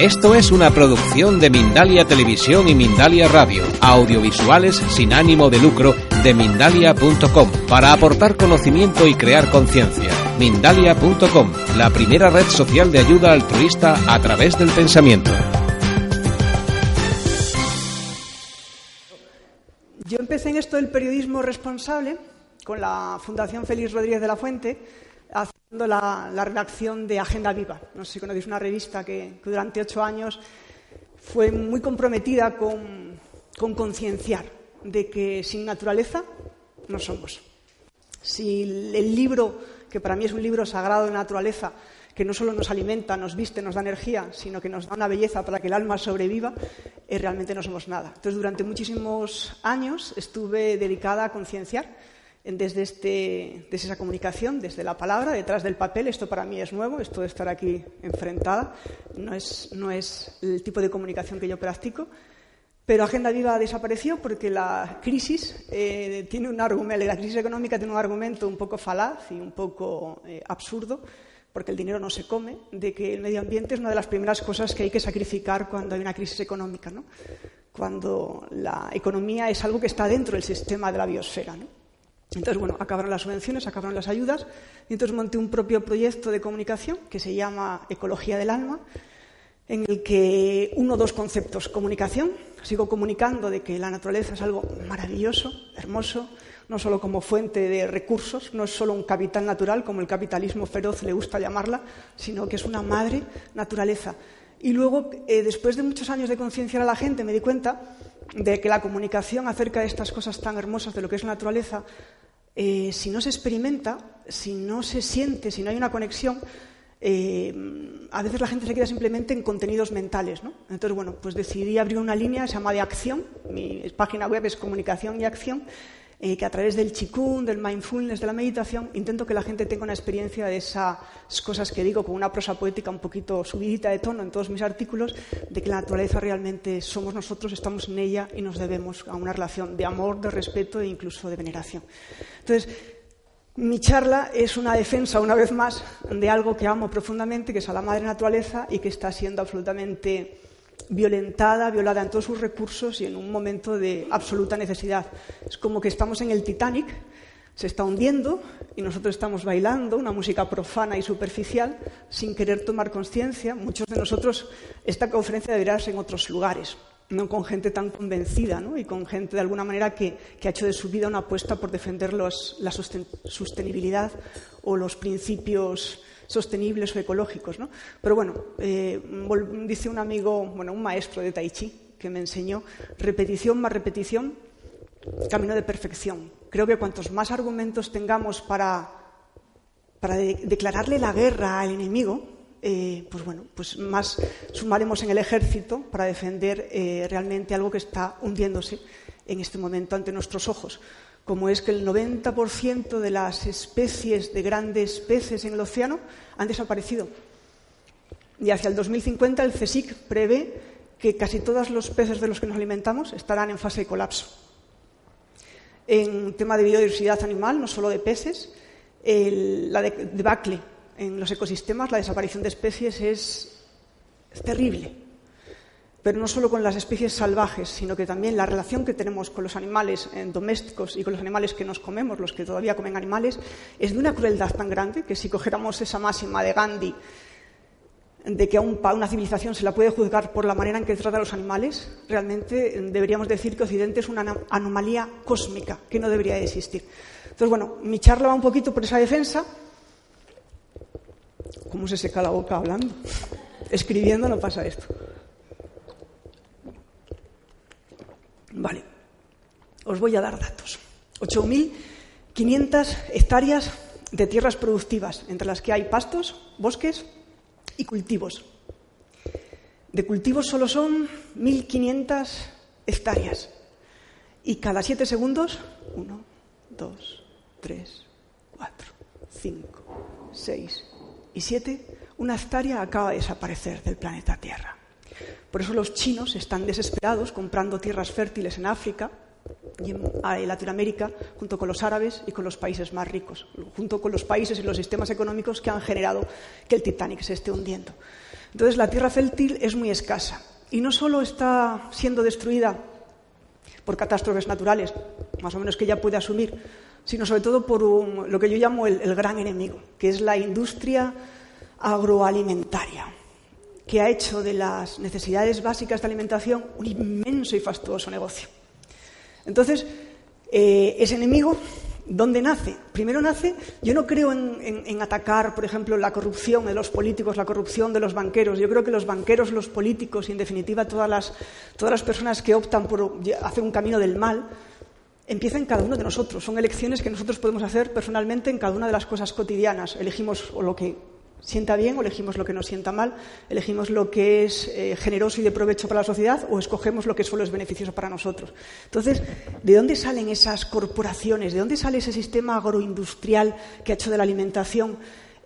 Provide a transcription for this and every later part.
Esto es una producción de Mindalia Televisión y Mindalia Radio, audiovisuales sin ánimo de lucro de mindalia.com, para aportar conocimiento y crear conciencia. Mindalia.com, la primera red social de ayuda altruista a través del pensamiento. Yo empecé en esto del periodismo responsable con la Fundación Félix Rodríguez de la Fuente haciendo la, redacción de Agenda Viva. No sé si conocéis una revista que, durante ocho años fue muy comprometida con, concienciar de que sin naturaleza no somos. Si el libro, que para mí es un libro sagrado de naturaleza, que no solo nos alimenta, nos viste, nos da energía, sino que nos da una belleza para que el alma sobreviva, eh, realmente no somos nada. Entonces, durante muchísimos años estuve dedicada a concienciar desde, este, desde esa comunicación, desde la palabra, detrás del papel. Esto para mí es nuevo, esto de estar aquí enfrentada. No es, el tipo de comunicación que yo practico. Pero Agenda Viva desapareció porque la crisis eh, tiene un argumento, la crisis económica tiene un argumento un poco falaz y un poco eh, absurdo, porque el dinero no se come, de que el medio ambiente es una de las primeras cosas que hay que sacrificar cuando hay una crisis económica, ¿no? cuando la economía es algo que está dentro del sistema de la biosfera. ¿no? Entonces, bueno, acabaron las subvenciones, acabaron las ayudas, y entonces monté un propio proyecto de comunicación que se llama Ecología del Alma, en el que uno o dos conceptos. Comunicación, sigo comunicando de que la naturaleza es algo maravilloso, hermoso, no solo como fuente de recursos, no es solo un capital natural, como el capitalismo feroz le gusta llamarla, sino que es una madre naturaleza. Y luego, eh, después de muchos años de concienciar a la gente, me di cuenta de que la comunicación acerca de estas cosas tan hermosas de lo que es la naturaleza eh, si no se experimenta, si no se siente, si no hay una conexión, eh, a veces la gente se queda simplemente en contenidos mentales. ¿no? Entonces, bueno, pues decidí abrir una línea, se llama de acción, mi página web es comunicación y acción, eh, que a través del chikung, del mindfulness, de la meditación, intento que la gente tenga una experiencia de esas cosas que digo con una prosa poética un poquito subidita de tono en todos mis artículos, de que la naturaleza realmente somos nosotros, estamos en ella y nos debemos a una relación de amor, de respeto e incluso de veneración. Entonces, mi charla es una defensa, una vez más, de algo que amo profundamente, que es a la madre naturaleza y que está siendo absolutamente violentada, violada en todos sus recursos y en un momento de absoluta necesidad. Es como que estamos en el Titanic, se está hundiendo y nosotros estamos bailando una música profana y superficial sin querer tomar conciencia. Muchos de nosotros esta conferencia debería ser en otros lugares, no con gente tan convencida ¿no? y con gente de alguna manera que, ha hecho de su vida una apuesta por defender la sostenibilidad o los principios sostenibles o ecológicos. ¿no? Pero bueno, eh, dice un amigo, bueno, un maestro de Tai Chi que me enseñó, repetición más repetición, camino de perfección. Creo que cuantos más argumentos tengamos para, para declararle la guerra al enemigo, eh, pues bueno, pues más sumaremos en el ejército para defender eh, realmente algo que está hundiéndose en este momento ante nuestros ojos como es que el 90% de las especies de grandes peces en el océano han desaparecido. Y hacia el 2050 el CSIC prevé que casi todos los peces de los que nos alimentamos estarán en fase de colapso. En tema de biodiversidad animal, no solo de peces, la debacle en los ecosistemas, la desaparición de especies es terrible pero no solo con las especies salvajes, sino que también la relación que tenemos con los animales eh, domésticos y con los animales que nos comemos, los que todavía comen animales, es de una crueldad tan grande que si cogiéramos esa máxima de Gandhi de que a, una civilización se la puede juzgar por la manera en que trata a los animales, realmente eh, deberíamos decir que Occidente es una anomalía cósmica que no debería de existir. Entonces, bueno, mi charla va un poquito por esa defensa. ¿Cómo se seca la boca hablando? Escribiendo no pasa esto. Vale, os voy a dar datos. 8.500 hectáreas de tierras productivas, entre las que hay pastos, bosques y cultivos. De cultivos solo son 1.500 hectáreas. Y cada siete segundos, 1, 2, 3, 4, 5, 6 y 7, una hectárea acaba de desaparecer del planeta Tierra. Por eso los chinos están desesperados comprando tierras fértiles en África y en Latinoamérica, junto con los árabes y con los países más ricos, junto con los países y los sistemas económicos que han generado que el Titanic se esté hundiendo. Entonces la tierra fértil es muy escasa y no solo está siendo destruida por catástrofes naturales, más o menos que ella puede asumir, sino sobre todo por lo que yo llamo el gran enemigo, que es la industria agroalimentaria, que ha hecho de las necesidades básicas de alimentación un inmenso y fastuoso negocio. Entonces, eh, ese enemigo, ¿dónde nace? Primero nace, yo no creo en, atacar, por ejemplo, la corrupción de los políticos, la corrupción de los banqueros. Yo creo que los banqueros, los políticos y, en definitiva, todas las, todas las personas que optan por hacer un camino del mal, empiezan en cada uno de nosotros. Son elecciones que nosotros podemos hacer personalmente en cada una de las cosas cotidianas. Elegimos o lo que sienta bien o elegimos lo que nos sienta mal, elegimos lo que es eh, generoso y de provecho para la sociedad o escogemos lo que solo es beneficioso para nosotros. Entonces, ¿de dónde salen esas corporaciones? ¿De dónde sale ese sistema agroindustrial que ha hecho de la alimentación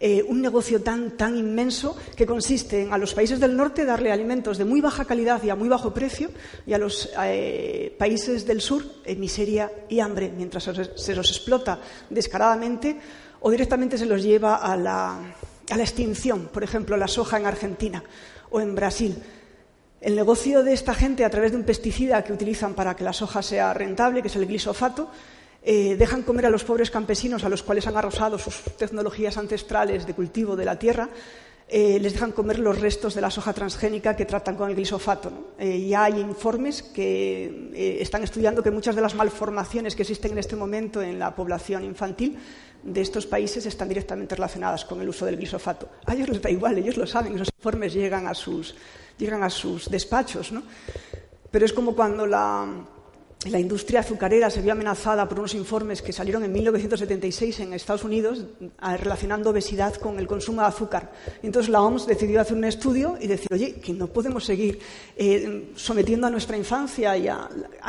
eh, un negocio tan, tan inmenso que consiste en a los países del norte darle alimentos de muy baja calidad y a muy bajo precio y a los eh, países del sur miseria y hambre, mientras se los explota descaradamente o directamente se los lleva a la a la extinción, por ejemplo, la soja en Argentina o en Brasil. El negocio de esta gente a través de un pesticida que utilizan para que la soja sea rentable, que es el glisofato, eh, dejan comer a los pobres campesinos a los cuales han arrosado sus tecnologías ancestrales de cultivo de la tierra, eh, les dejan comer los restos de la soja transgénica que tratan con el glisofato. Eh, ya hay informes que están estudiando que muchas de las malformaciones que existen en este momento en la población infantil de estos países están directamente relacionadas con el uso del glisofato. A ellos les da igual, ellos lo saben, esos informes llegan a sus, llegan a sus despachos, ¿no? Pero es como cuando la, la industria azucarera se vio amenazada por unos informes que salieron en 1976 en Estados Unidos relacionando obesidad con el consumo de azúcar. Entonces la OMS decidió hacer un estudio y decir, oye, que no podemos seguir eh, sometiendo a nuestra infancia y a,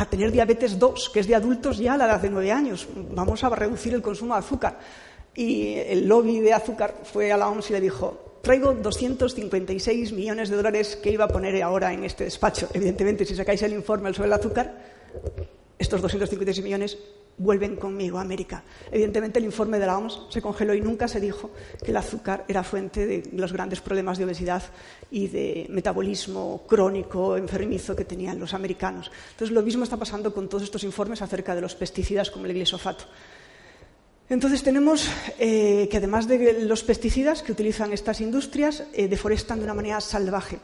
tener diabetes 2, que es de adultos ya a la edad de nueve años. Vamos a reducir el consumo de azúcar. Y el lobby de azúcar fue a la OMS y le dijo, traigo 256 millones de dólares que iba a poner ahora en este despacho. Evidentemente, si sacáis el informe sobre el azúcar, estos 256 millones vuelven conmigo a América. Evidentemente, el informe de la OMS se congeló y nunca se dijo que el azúcar era fuente de los grandes problemas de obesidad y de metabolismo crónico, enfermizo que tenían los americanos. Entonces, lo mismo está pasando con todos estos informes acerca de los pesticidas como el glisofato. Entonces tenemos eh, que además de los pesticidas que utilizan estas industrias, eh, deforestan de una manera salvaje.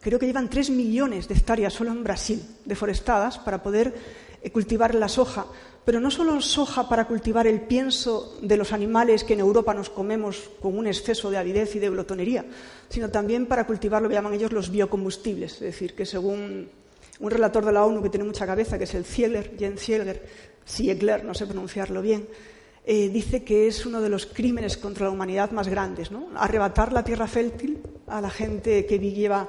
Creo que llevan tres millones de hectáreas solo en Brasil deforestadas para poder eh, cultivar la soja, pero no solo soja para cultivar el pienso de los animales que en Europa nos comemos con un exceso de avidez y de glotonería, sino también para cultivar lo que llaman ellos los biocombustibles, es decir, que según un relator de la ONU que tiene mucha cabeza, que es el Ziegler, Jens Ziegler, Ziegler, no sé pronunciarlo bien, eh, dice que es uno de los crímenes contra la humanidad más grandes, ¿no? arrebatar la tierra fértil a la gente que lleva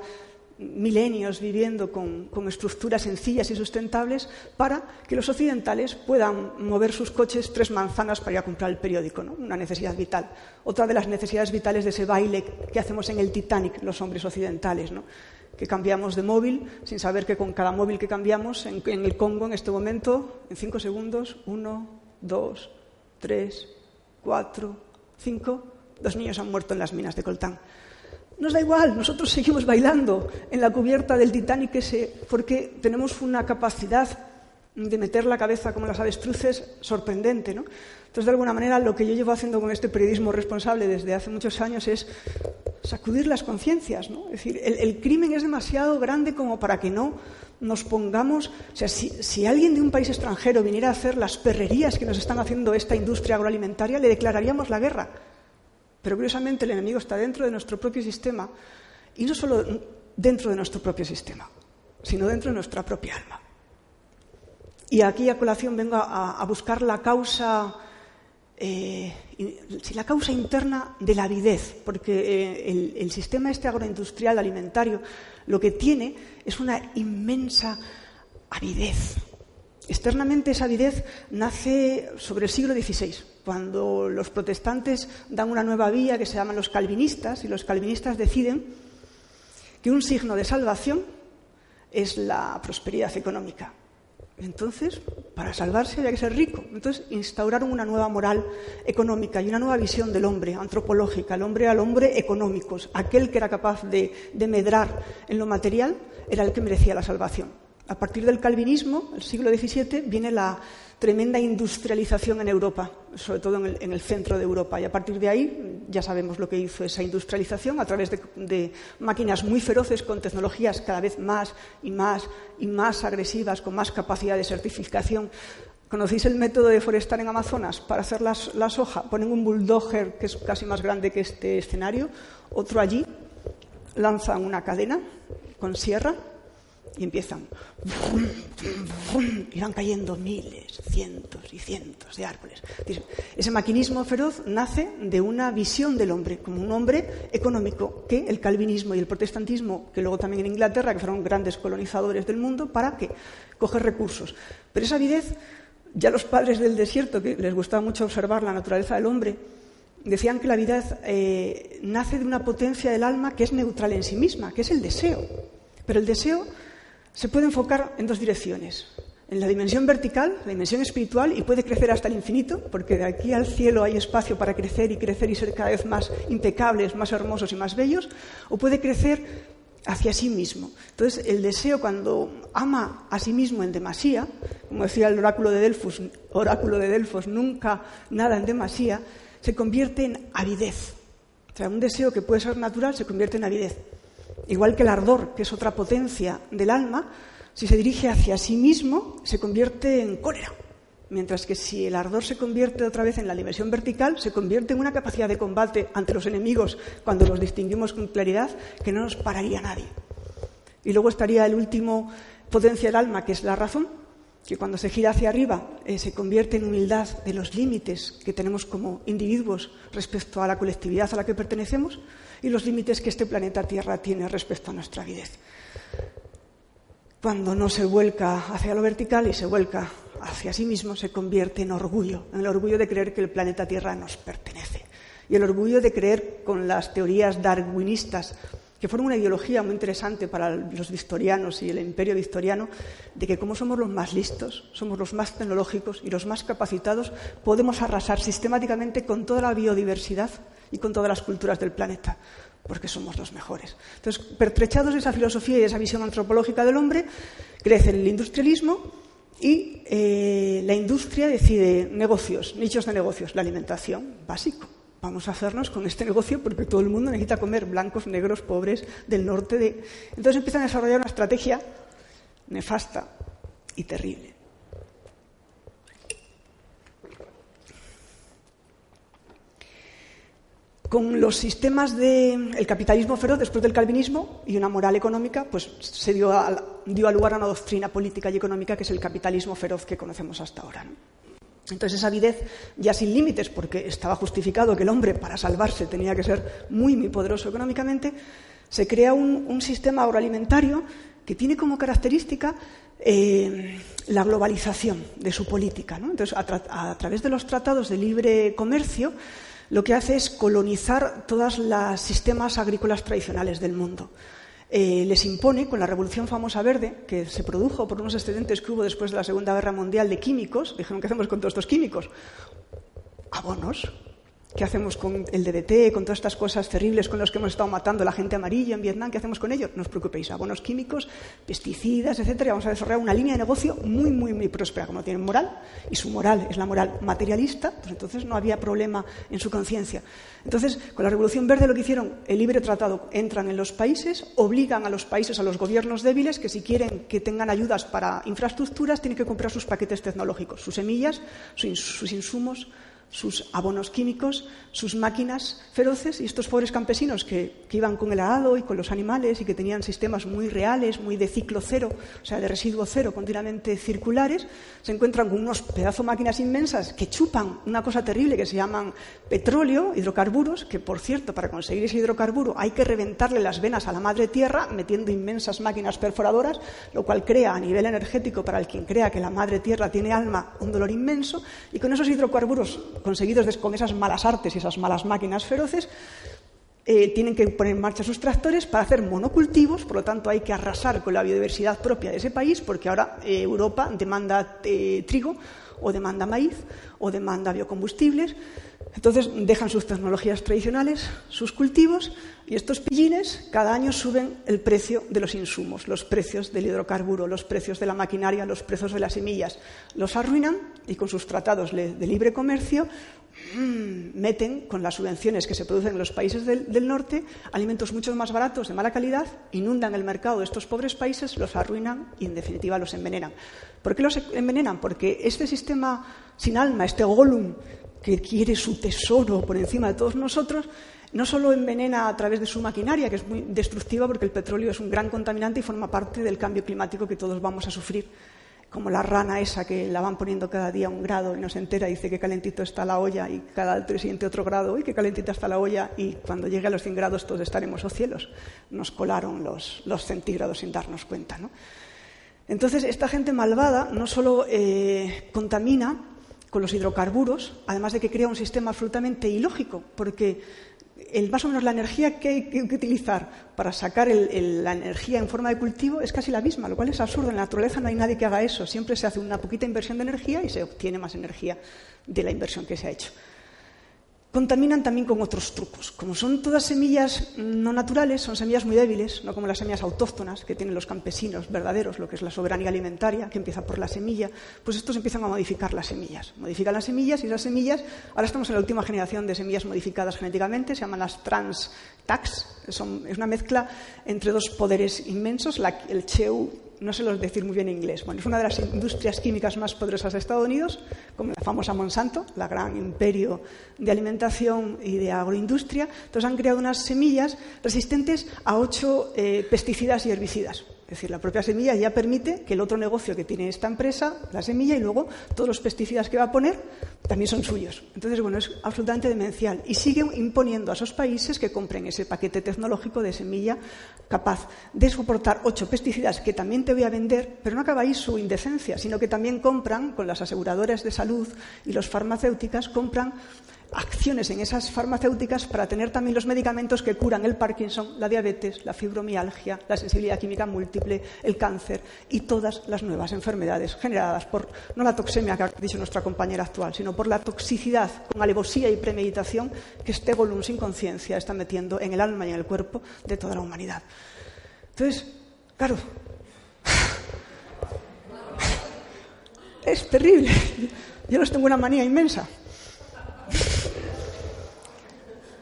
milenios viviendo con, estructuras sencillas y sustentables para que los occidentales puedan mover sus coches tres manzanas para ir a comprar el periódico, ¿no? una necesidad vital. Otra de las necesidades vitales de ese baile que hacemos en el Titanic los hombres occidentales, ¿no? que cambiamos de móvil sin saber que con cada móvil que cambiamos en, en el Congo en este momento, en cinco segundos, uno, dos, tres, cuatro, cinco, dos niños han muerto en las minas de coltán. Nos da igual, nosotros seguimos bailando en la cubierta del Titanic porque tenemos una capacidad de meter la cabeza como las avestruces sorprendente. ¿no? Entonces, de alguna manera, lo que yo llevo haciendo con este periodismo responsable desde hace muchos años es sacudir las conciencias. ¿no? Es decir, el, crimen es demasiado grande como para que no nos pongamos. O sea, si, alguien de un país extranjero viniera a hacer las perrerías que nos están haciendo esta industria agroalimentaria, le declararíamos la guerra. Pero curiosamente el enemigo está dentro de nuestro propio sistema y no solo dentro de nuestro propio sistema, sino dentro de nuestra propia alma. Y aquí a colación vengo a, buscar la causa, eh, la causa interna de la avidez, porque eh, el, el sistema este agroindustrial alimentario lo que tiene es una inmensa avidez. Externamente esa avidez nace sobre el siglo XVI, cuando los protestantes dan una nueva vía que se llaman los calvinistas y los calvinistas deciden que un signo de salvación es la prosperidad económica. Entonces, para salvarse había que ser rico. Entonces, instauraron una nueva moral económica y una nueva visión del hombre, antropológica. El hombre al hombre económico. Aquel que era capaz de, de medrar en lo material era el que merecía la salvación. A partir del calvinismo, el siglo XVII, viene la tremenda industrialización en Europa, sobre todo en el, centro de Europa. Y a partir de ahí ya sabemos lo que hizo esa industrialización a través de, máquinas muy feroces con tecnologías cada vez más y más y más agresivas, con más capacidad de certificación. ¿Conocéis el método de forestar en Amazonas? Para hacer las, la soja, ponen un bulldozer que es casi más grande que este escenario, otro allí, lanzan una cadena con sierra y empiezan. Irán cayendo miles, cientos y cientos de árboles. Ese maquinismo feroz nace de una visión del hombre, como un hombre económico, que el calvinismo y el protestantismo, que luego también en Inglaterra, que fueron grandes colonizadores del mundo, para que coger recursos. Pero esa avidez, ya los padres del desierto, que les gustaba mucho observar la naturaleza del hombre, decían que la vida eh, nace de una potencia del alma que es neutral en sí misma, que es el deseo. Pero el deseo se puede enfocar en dos direcciones. En la dimensión vertical, la dimensión espiritual, y puede crecer hasta el infinito, porque de aquí al cielo hay espacio para crecer y crecer y ser cada vez más impecables, más hermosos y más bellos, o puede crecer hacia sí mismo. Entonces, el deseo cuando ama a sí mismo en demasía, como decía el oráculo de Delfos, oráculo de Delfos, nunca nada en demasía, se convierte en avidez. O sea, un deseo que puede ser natural se convierte en avidez. Igual que el ardor, que es otra potencia del alma, si se dirige hacia sí mismo, se convierte en cólera. Mientras que si el ardor se convierte otra vez en la dimensión vertical, se convierte en una capacidad de combate ante los enemigos cuando los distinguimos con claridad que no nos pararía nadie. Y luego estaría el último potencia del alma, que es la razón, que cuando se gira hacia arriba eh, se convierte en humildad de los límites que tenemos como individuos respecto a la colectividad a la que pertenecemos y los límites que este planeta Tierra tiene respecto a nuestra avidez. Cuando no se vuelca hacia lo vertical y se vuelca hacia sí mismo, se convierte en orgullo, en el orgullo de creer que el planeta Tierra nos pertenece y el orgullo de creer con las teorías darwinistas que fueron una ideología muy interesante para los victorianos y el imperio victoriano, de que como somos los más listos, somos los más tecnológicos y los más capacitados, podemos arrasar sistemáticamente con toda la biodiversidad y con todas las culturas del planeta, porque somos los mejores. Entonces, pertrechados de esa filosofía y de esa visión antropológica del hombre, crece el industrialismo y eh, la industria decide negocios, nichos de negocios, la alimentación, básico vamos a hacernos con este negocio porque todo el mundo necesita comer, blancos, negros, pobres, del norte de... Entonces empiezan a desarrollar una estrategia nefasta y terrible. Con los sistemas del capitalismo feroz después del calvinismo y una moral económica, pues se dio, dio lugar a una doctrina política y económica que es el capitalismo feroz que conocemos hasta ahora. Entonces esa avidez ya sin límites, porque estaba justificado que el hombre para salvarse tenía que ser muy, muy poderoso económicamente, se crea un, sistema agroalimentario que tiene como característica eh, la globalización de su política. Entonces, a, través de los tratados de libre comercio, lo que hace es colonizar todos los sistemas agrícolas tradicionales del mundo. Eh, les impone, con la Revolución Famosa Verde, que se produjo por unos excedentes que hubo después de la Segunda Guerra Mundial de químicos, dijeron, ¿qué hacemos con todos estos químicos? Abonos, ¿Qué hacemos con el DDT, con todas estas cosas terribles con las que hemos estado matando a la gente amarilla en Vietnam? ¿Qué hacemos con ellos? No os preocupéis, abonos químicos, pesticidas, etcétera. Vamos a desarrollar una línea de negocio muy, muy, muy próspera, como tienen moral, y su moral es la moral materialista, pues entonces no había problema en su conciencia. Entonces, con la Revolución Verde lo que hicieron, el libre tratado, entran en los países, obligan a los países, a los gobiernos débiles, que si quieren que tengan ayudas para infraestructuras, tienen que comprar sus paquetes tecnológicos, sus semillas, sus insumos, sus abonos químicos, sus máquinas feroces y estos pobres campesinos que, iban con el arado y con los animales y que tenían sistemas muy reales, muy de ciclo cero, o sea, de residuo cero, continuamente circulares, se encuentran con unos pedazos máquinas inmensas que chupan una cosa terrible que se llaman petróleo, hidrocarburos, que por cierto, para conseguir ese hidrocarburo hay que reventarle las venas a la madre tierra metiendo inmensas máquinas perforadoras, lo cual crea a nivel energético para el quien crea que la madre tierra tiene alma un dolor inmenso y con esos hidrocarburos conseguidos con esas malas artes y esas malas máquinas feroces, eh, tienen que poner en marcha sus tractores para hacer monocultivos, por lo tanto hay que arrasar con la biodiversidad propia de ese país, porque ahora eh, Europa demanda eh, trigo o demanda maíz o demanda biocombustibles. Entonces dejan sus tecnologías tradicionales, sus cultivos, y estos pillines cada año suben el precio de los insumos, los precios del hidrocarburo, los precios de la maquinaria, los precios de las semillas. Los arruinan y con sus tratados de libre comercio mmm, meten con las subvenciones que se producen en los países del, del, norte alimentos mucho más baratos, de mala calidad, inundan el mercado de estos pobres países, los arruinan y en definitiva los envenenan. ¿Por qué los envenenan? Porque este sistema sin alma, este golem que quiere su tesoro por encima de todos nosotros, no solo envenena a través de su maquinaria, que es muy destructiva porque el petróleo es un gran contaminante y forma parte del cambio climático que todos vamos a sufrir, como la rana esa que la van poniendo cada día un grado y no se entera, dice que calentito está la olla y cada siguiente otro grado, y que calentita está la olla y cuando llegue a los 100 grados todos estaremos a cielos. Nos colaron los, los centígrados sin darnos cuenta. ¿no? Entonces, esta gente malvada no solo eh, contamina, con los hidrocarburos, además de que crea un sistema absolutamente ilógico, porque el, más o menos la energía que hay que utilizar para sacar la energía en forma de cultivo es casi la misma, lo cual es absurdo. En la naturaleza no hay nadie que haga eso. Siempre se hace una poquita inversión de energía y se obtiene más energía de la inversión que se ha hecho contaminan también con otros trucos. Como son todas semillas no naturales, son semillas muy débiles, no como las semillas autóctonas que tienen los campesinos verdaderos, lo que es la soberanía alimentaria, que empieza por la semilla, pues estos empiezan a modificar las semillas. Modifican las semillas y esas semillas, ahora estamos en la última generación de semillas modificadas genéticamente, se llaman las trans tax, son, es una mezcla entre dos poderes inmensos, el cheu no sé decir muy bien en inglés. Bueno, es una de las industrias químicas más poderosas de Estados Unidos, como la famosa Monsanto, la gran imperio de alimentación y de agroindustria. Entonces han creado unas semillas resistentes a ocho eh, pesticidas y herbicidas. Es decir, la propia semilla ya permite que el otro negocio que tiene esta empresa, la semilla, y luego todos los pesticidas que va a poner también son suyos. Entonces, bueno, es absolutamente demencial. Y sigue imponiendo a esos países que compren ese paquete tecnológico de semilla capaz de soportar ocho pesticidas que también te voy a vender, pero no acaba ahí su indecencia, sino que también compran, con las aseguradoras de salud y los farmacéuticas, compran acciones en esas farmacéuticas para tener también los medicamentos que curan el Parkinson, la diabetes, la fibromialgia, la sensibilidad química múltiple, el cáncer y todas las nuevas enfermedades generadas por no la toxemia que ha dicho nuestra compañera actual, sino por la toxicidad con alevosía y premeditación que este Gollum sin conciencia está metiendo en el alma y en el cuerpo de toda la humanidad. Entonces, claro, es terrible. Yo les tengo una manía inmensa.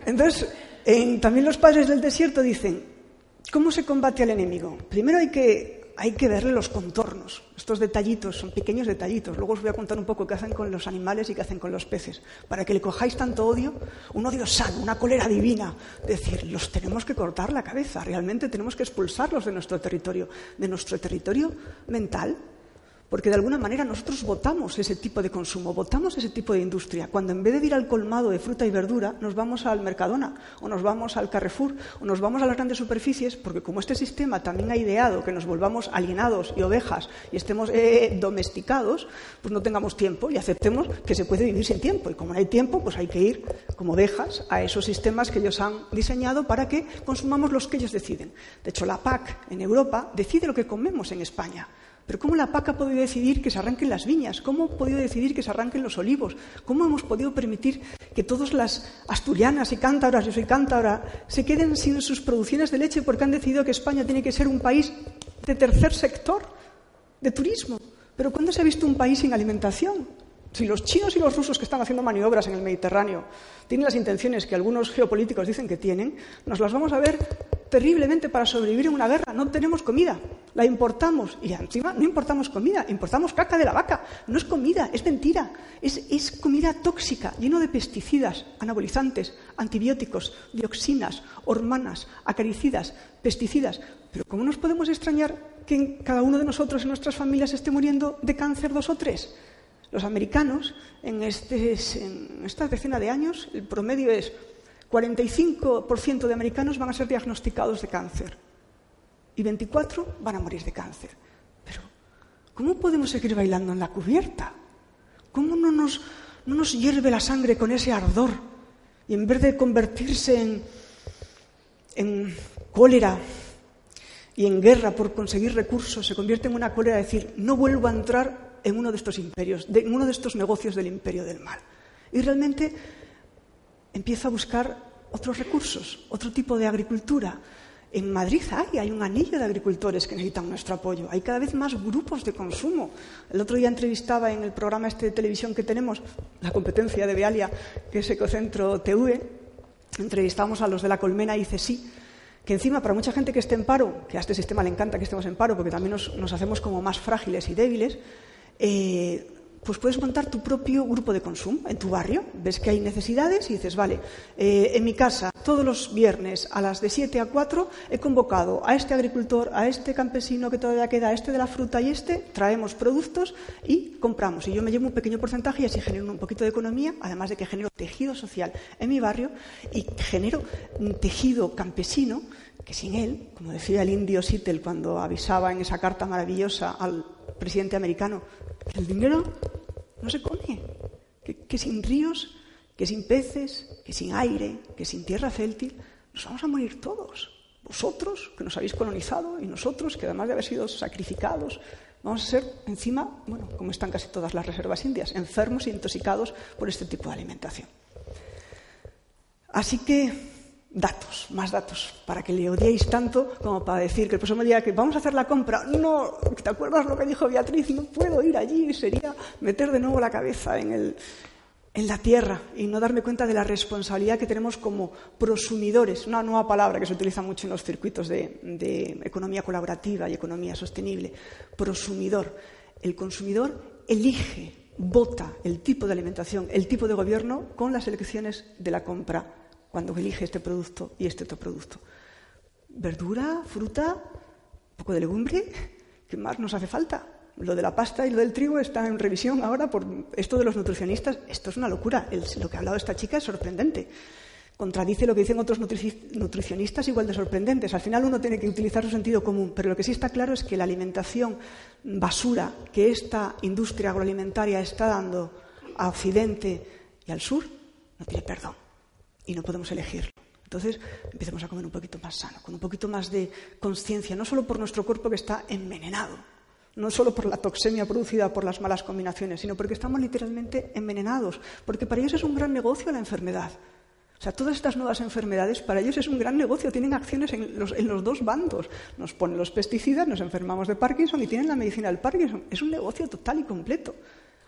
Entonces, en, también los padres del desierto dicen, ¿cómo se combate al enemigo? Primero hay que, hay que verle los contornos. Estos detallitos son pequeños detallitos. Luego os voy a contar un poco qué hacen con los animales y qué hacen con los peces. Para que le cojáis tanto odio, un odio sano, una cólera divina. Decir, los tenemos que cortar la cabeza, realmente tenemos que expulsarlos de nuestro territorio, de nuestro territorio mental, porque de alguna manera nosotros votamos ese tipo de consumo, votamos ese tipo de industria. Cuando en vez de ir al colmado de fruta y verdura, nos vamos al Mercadona, o nos vamos al Carrefour, o nos vamos a las grandes superficies, porque como este sistema también ha ideado que nos volvamos alienados y ovejas y estemos eh, domesticados, pues no tengamos tiempo y aceptemos que se puede vivir sin tiempo. Y como no hay tiempo, pues hay que ir como ovejas a esos sistemas que ellos han diseñado para que consumamos los que ellos deciden. De hecho, la PAC en Europa decide lo que comemos en España. Pero ¿cómo la PAC ha podido decidir que se arranquen las viñas? ¿Cómo ha podido decidir que se arranquen los olivos? ¿Cómo hemos podido permitir que todas las asturianas y cántabras, yo soy cántabra, se queden sin sus producciones de leche porque han decidido que España tiene que ser un país de tercer sector, de turismo? Pero ¿cuándo se ha visto un país sin alimentación? Si los chinos y los rusos que están haciendo maniobras en el Mediterráneo tienen las intenciones que algunos geopolíticos dicen que tienen, nos las vamos a ver terriblemente para sobrevivir en una guerra. No tenemos comida, la importamos. Y encima no importamos comida, importamos caca de la vaca. No es comida, es mentira. Es, es comida tóxica, lleno de pesticidas, anabolizantes, antibióticos, dioxinas, hormonas, acaricidas, pesticidas. Pero ¿cómo nos podemos extrañar que cada uno de nosotros en nuestras familias esté muriendo de cáncer dos o tres? Los americanos, en, este, esta decena de años, el promedio es 45% de americanos van a ser diagnosticados de cáncer y 24 van a morir de cáncer. Pero, ¿cómo podemos seguir bailando en la cubierta? ¿Cómo no nos, no nos hierve la sangre con ese ardor? Y en vez de convertirse en cólera y en guerra por conseguir recursos, se convierte en una cólera de decir, no vuelvo a entrar en uno de estos imperios, en uno de estos negocios del imperio del mal. Y realmente empieza a buscar otros recursos, otro tipo de agricultura. En Madrid hay, hay un anillo de agricultores que necesitan nuestro apoyo. Hay cada vez más grupos de consumo. El otro día entrevistaba en el programa este de televisión que tenemos, la competencia de Bealia, que es Ecocentro TV, entrevistamos a los de la Colmena y sí que encima para mucha gente que esté en paro, que a este sistema le encanta que estemos en paro porque también nos, hacemos como más frágiles y débiles, eh, pues puedes montar tu propio grupo de consumo en tu barrio. Ves que hay necesidades y dices, vale, eh, en mi casa todos los viernes a las de 7 a 4 he convocado a este agricultor, a este campesino que todavía queda, a este de la fruta y este, traemos productos y compramos. Y yo me llevo un pequeño porcentaje y así genero un poquito de economía, además de que genero tejido social en mi barrio y genero un tejido campesino que sin él, como decía el indio Sittel cuando avisaba en esa carta maravillosa al presidente americano, el dinero no se come, que, sin ríos, que sin peces, que sin aire, que sin tierra fértil, nos vamos a morir todos. Vosotros, que nos habéis colonizado, y nosotros, que además de haber sido sacrificados, vamos a ser encima, bueno, como están casi todas las reservas indias, enfermos e intoxicados por este tipo de alimentación. Así que datos, más datos, para que le odiéis tanto como para decir que el próximo día que vamos a hacer la compra, no, ¿te acuerdas lo que dijo Beatriz? No puedo ir allí, sería meter de nuevo la cabeza en, el, en la tierra y no darme cuenta de la responsabilidad que tenemos como prosumidores, una nueva palabra que se utiliza mucho en los circuitos de, de economía colaborativa y economía sostenible, prosumidor. El consumidor elige, vota el tipo de alimentación, el tipo de gobierno con las elecciones de la compra cuando elige este producto y este otro producto. Verdura, fruta, un poco de legumbre, ¿qué más nos hace falta? Lo de la pasta y lo del trigo está en revisión ahora por esto de los nutricionistas. Esto es una locura. lo que ha hablado esta chica es sorprendente. Contradice lo que dicen otros nutricionistas igual de sorprendentes. Al final uno tiene que utilizar su sentido común. Pero lo que sí está claro es que la alimentación basura que esta industria agroalimentaria está dando a Occidente y al sur no tiene perdón y no podemos elegirlo. Entonces empecemos a comer un poquito más sano, con un poquito más de conciencia, no solo por nuestro cuerpo que está envenenado, no solo por la toxemia producida por las malas combinaciones, sino porque estamos literalmente envenenados, porque para ellos es un gran negocio la enfermedad. O sea, todas estas nuevas enfermedades para ellos es un gran negocio, tienen acciones en los, en los, dos bandos. Nos ponen los pesticidas, nos enfermamos de Parkinson y tienen la medicina del Parkinson. Es un negocio total y completo.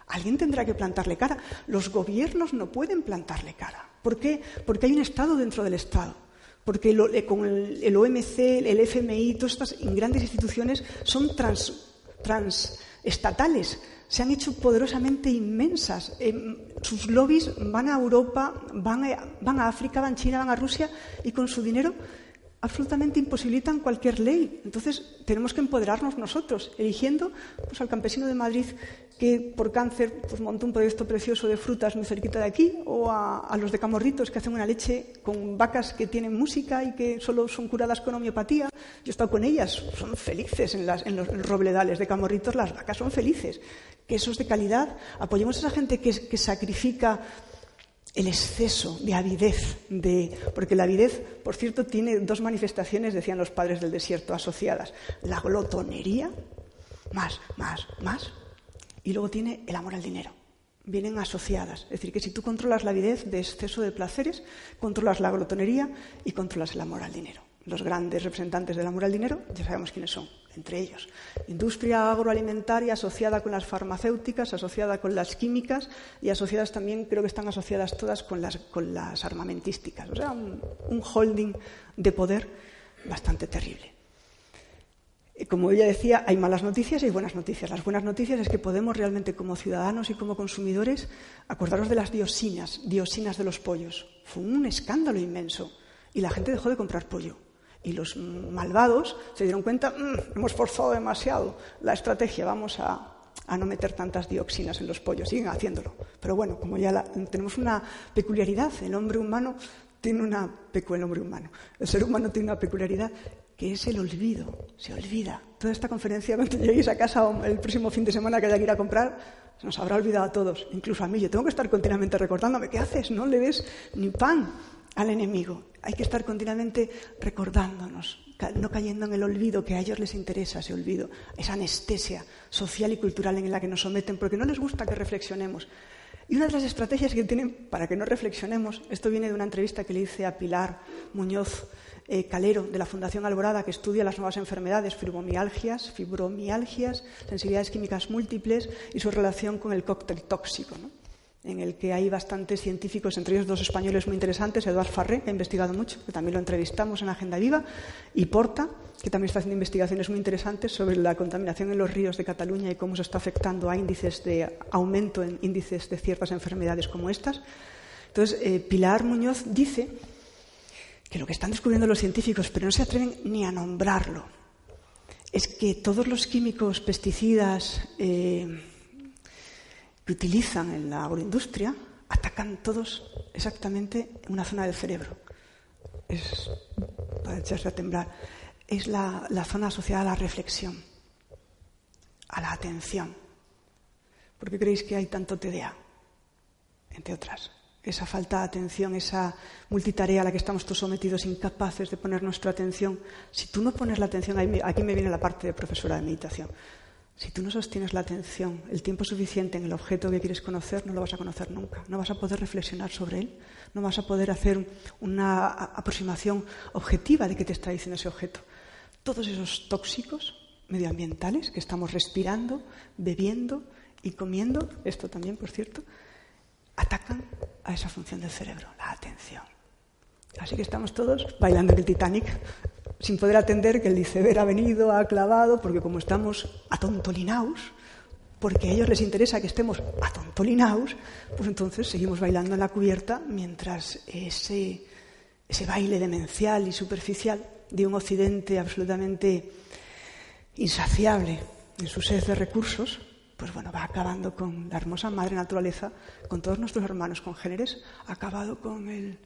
Alguien tendrá que plantarle cara. Los gobiernos no pueden plantarle cara. ¿Por qué? Porque hay un Estado dentro del Estado. Porque eh, con el, OMC, el FMI, todas estas grandes instituciones son transestatales. se han hecho poderosamente inmensas. Em, sus lobbies van a Europa, van a África, van a China, van a Rusia y con su dinero absolutamente imposibilitan cualquier ley. Entonces, tenemos que empoderarnos nosotros, eligiendo pues, al campesino de Madrid que por cáncer pues, montó un proyecto precioso de frutas muy cerquita de aquí, o a, los de Camorritos que hacen una leche con vacas que tienen música y que solo son curadas con homeopatía. Yo he estado con ellas, son felices en, los, robledales de Camorritos, las vacas son felices. Quesos de calidad. Apoyemos a esa gente que sacrifica el exceso de avidez, de, porque la avidez, por cierto, tiene dos manifestaciones, decían los padres del desierto, asociadas. La glotonería, más, más, más, y luego tiene el amor al dinero. Vienen asociadas. Es decir, que si tú controlas la avidez de exceso de placeres, controlas la glotonería y controlas el amor al dinero. Los grandes representantes del amor al dinero ya sabemos quiénes son entre ellos. Industria agroalimentaria asociada con las farmacéuticas, asociada con las químicas y asociadas también, creo que están asociadas todas con las, con las armamentísticas. O sea, un, holding de poder bastante terrible. como ella decía, hay malas noticias y hay buenas noticias. Las buenas noticias es que podemos realmente, como ciudadanos y como consumidores, acordaros de las dioxinas, dioxinas de los pollos. Fue un escándalo inmenso y la gente dejó de comprar pollo. Y los malvados se dieron cuenta, mm, hemos forzado demasiado la estrategia, vamos a, no meter tantas dioxinas en los pollos, siguen haciéndolo. Pero bueno, como ya tenemos una peculiaridad, el hombre humano tiene una el hombre humano, el ser humano tiene una peculiaridad que es el olvido, se olvida. Toda esta conferencia, cuando lleguéis a casa el próximo fin de semana que haya que ir a comprar, se nos habrá olvidado a todos, incluso a mí. Yo tengo que estar continuamente recordándome, ¿qué haces? No le des ni pan al enemigo. Hay que estar continuamente recordándonos, no cayendo en el olvido, que a ellos les interesa ese olvido, esa anestesia social y cultural en la que nos someten, porque no les gusta que reflexionemos. Y una de las estrategias que tienen para que no reflexionemos, esto viene de una entrevista que le hice a Pilar Muñoz eh, Calero de la Fundación Alborada, que estudia las nuevas enfermedades, fibromialgias, fibromialgias, sensibilidades químicas múltiples y su relación con el cóctel tóxico. En el que hay bastantes científicos, entre ellos dos españoles muy interesantes, Eduard Farré, que ha investigado mucho, que también lo entrevistamos en Agenda Viva, y Porta, que también está haciendo investigaciones muy interesantes sobre la contaminación en los ríos de Cataluña y cómo se está afectando a índices de aumento en índices de ciertas enfermedades como estas. Entonces, eh, Pilar Muñoz dice que lo que están descubriendo los científicos, pero no se atreven ni a nombrarlo, es que todos los químicos, pesticidas, eh, que utilizan en la agroindustria atacan todos exactamente en una zona del cerebro. Es para echarse a temblar. Es la, la zona asociada a la reflexión, a la atención. ¿Por qué creéis que hay tanto TDA? Entre otras. Esa falta de atención, esa multitarea a la que estamos todos sometidos, incapaces de poner nuestra atención. Si tú no pones la atención, aquí me viene la parte de profesora de meditación. Si tú no sostienes la atención el tiempo suficiente en el objeto que quieres conocer, no lo vas a conocer nunca. No vas a poder reflexionar sobre él. No vas a poder hacer una aproximación objetiva de qué te está diciendo ese objeto. Todos esos tóxicos medioambientales que estamos respirando, bebiendo y comiendo, esto también, por cierto, atacan a esa función del cerebro, la atención. Así que estamos todos bailando en el Titanic, sin poder atender que el iceberg ha venido, ha clavado, porque como estamos atontolinaos, porque a ellos les interesa que estemos atontolinaos, pues entonces seguimos bailando en la cubierta mientras ese, ese baile demencial y superficial de un occidente absolutamente insaciable en su sed de recursos, pues bueno, va acabando con la hermosa madre naturaleza, con todos nuestros hermanos congéneres, ha acabado con el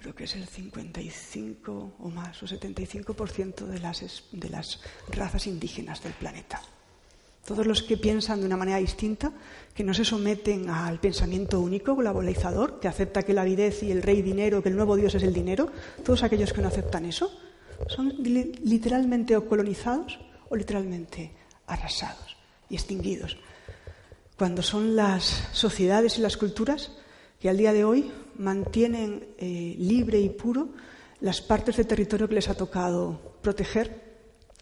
creo que es el 55 o más, o 75% de las, de las razas indígenas del planeta. Todos los que piensan de una manera distinta, que no se someten al pensamiento único, globalizador, que acepta que la avidez y el rey dinero, que el nuevo Dios es el dinero, todos aquellos que no aceptan eso, son literalmente o colonizados o literalmente arrasados y extinguidos. Cuando son las sociedades y las culturas que al día de hoy mantienen eh, libre y puro las partes del territorio que les ha tocado proteger.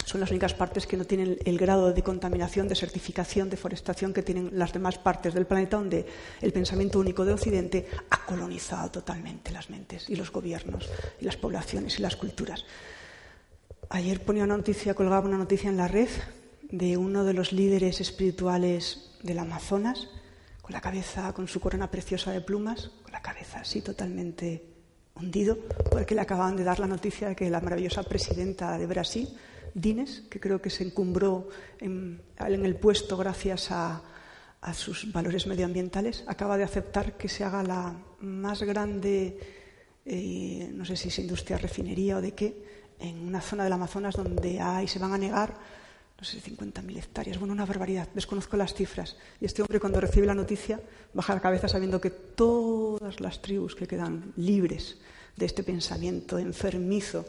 Son las únicas partes que no tienen el grado de contaminación, de certificación, deforestación que tienen las demás partes del planeta, donde el pensamiento único de Occidente ha colonizado totalmente las mentes y los gobiernos y las poblaciones y las culturas. Ayer ponía una noticia, colgaba una noticia en la red de uno de los líderes espirituales del Amazonas, con la cabeza, con su corona preciosa de plumas, con la cabeza así totalmente hundido, porque le acababan de dar la noticia de que la maravillosa presidenta de Brasil, Dines, que creo que se encumbró en, el puesto gracias a, sus valores medioambientales, acaba de aceptar que se haga la más grande, eh, no sé si es industria refinería o de qué, en una zona del Amazonas donde hay, se van a negar no sé, 50.000 hectáreas, bueno, una barbaridad, desconozco las cifras. Y este hombre cuando recibe la noticia baja la cabeza sabiendo que todas las tribus que quedan libres de este pensamiento enfermizo,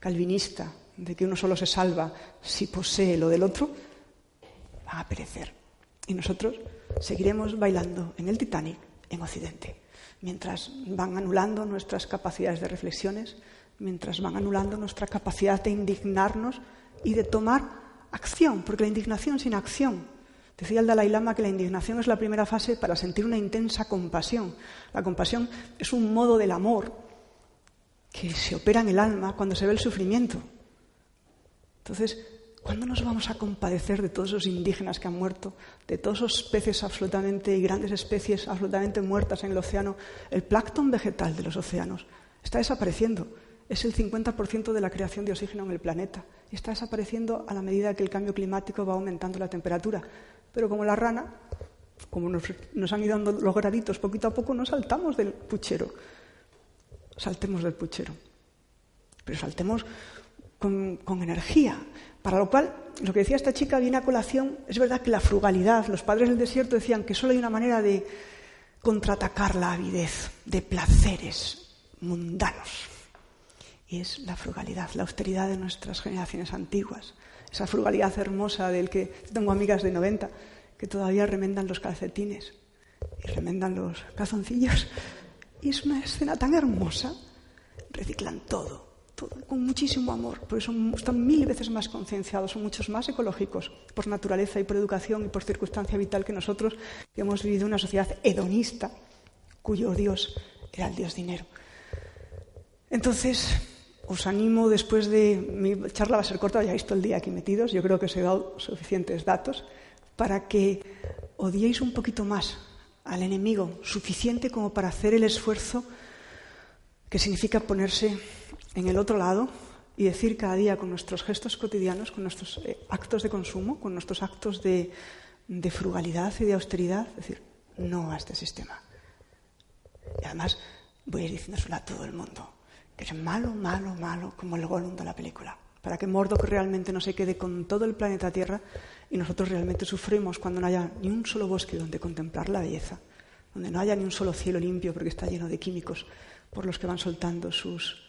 calvinista, de que uno solo se salva si posee lo del otro, van a perecer. Y nosotros seguiremos bailando en el Titanic en Occidente, mientras van anulando nuestras capacidades de reflexiones, mientras van anulando nuestra capacidad de indignarnos y de tomar acción, porque la indignación sin acción. Decía el Dalai Lama que la indignación es la primera fase para sentir una intensa compasión. La compasión es un modo del amor que se opera en el alma cuando se ve el sufrimiento. Entonces, ¿cuándo nos vamos a compadecer de todos esos indígenas que han muerto, de todos esos peces absolutamente y grandes especies absolutamente muertas en el océano? El plancton vegetal de los océanos está desapareciendo es el 50% de la creación de oxígeno en el planeta y está desapareciendo a la medida que el cambio climático va aumentando la temperatura. Pero como la rana, como nos, han ido dando los graditos poquito a poco, no saltamos del puchero. Saltemos del puchero. Pero saltemos con, con energía. Para lo cual, lo que decía esta chica viene a colación, es verdad que la frugalidad, los padres del desierto decían que solo hay una manera de contraatacar la avidez de placeres mundanos. Y es la frugalidad, la austeridad de nuestras generaciones antiguas. Esa frugalidad hermosa del que tengo amigas de 90 que todavía remendan los calcetines y remendan los calzoncillos. Y es una escena tan hermosa. Reciclan todo, todo, con muchísimo amor. Por eso están mil veces más concienciados, son muchos más ecológicos por naturaleza y por educación y por circunstancia vital que nosotros, que hemos vivido una sociedad hedonista, cuyo Dios era el Dios dinero. Entonces, os animo después de. Mi charla va a ser corta, ya visto el día aquí metidos, yo creo que os he dado suficientes datos para que odiéis un poquito más al enemigo, suficiente como para hacer el esfuerzo que significa ponerse en el otro lado y decir cada día con nuestros gestos cotidianos, con nuestros eh, actos de consumo, con nuestros actos de, de frugalidad y de austeridad, decir no a este sistema. Y además voy a ir diciéndoselo a todo el mundo, es malo, malo, malo, como el Gollum de la película para que Mordok realmente no se quede con todo el planeta Tierra y nosotros realmente sufrimos cuando no haya ni un solo bosque donde contemplar la belleza, donde no haya ni un solo cielo limpio porque está lleno de químicos por los que van soltando sus,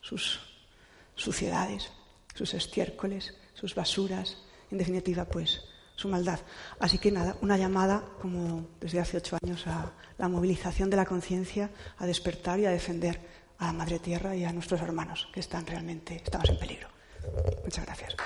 sus suciedades, sus estiércoles, sus basuras, en definitiva, pues su maldad. Así que nada, una llamada, como desde hace ocho años, a la movilización de la conciencia, a despertar y a defender a Madre Tierra y a nuestros hermanos que están realmente, estamos en peligro. Muchas gracias.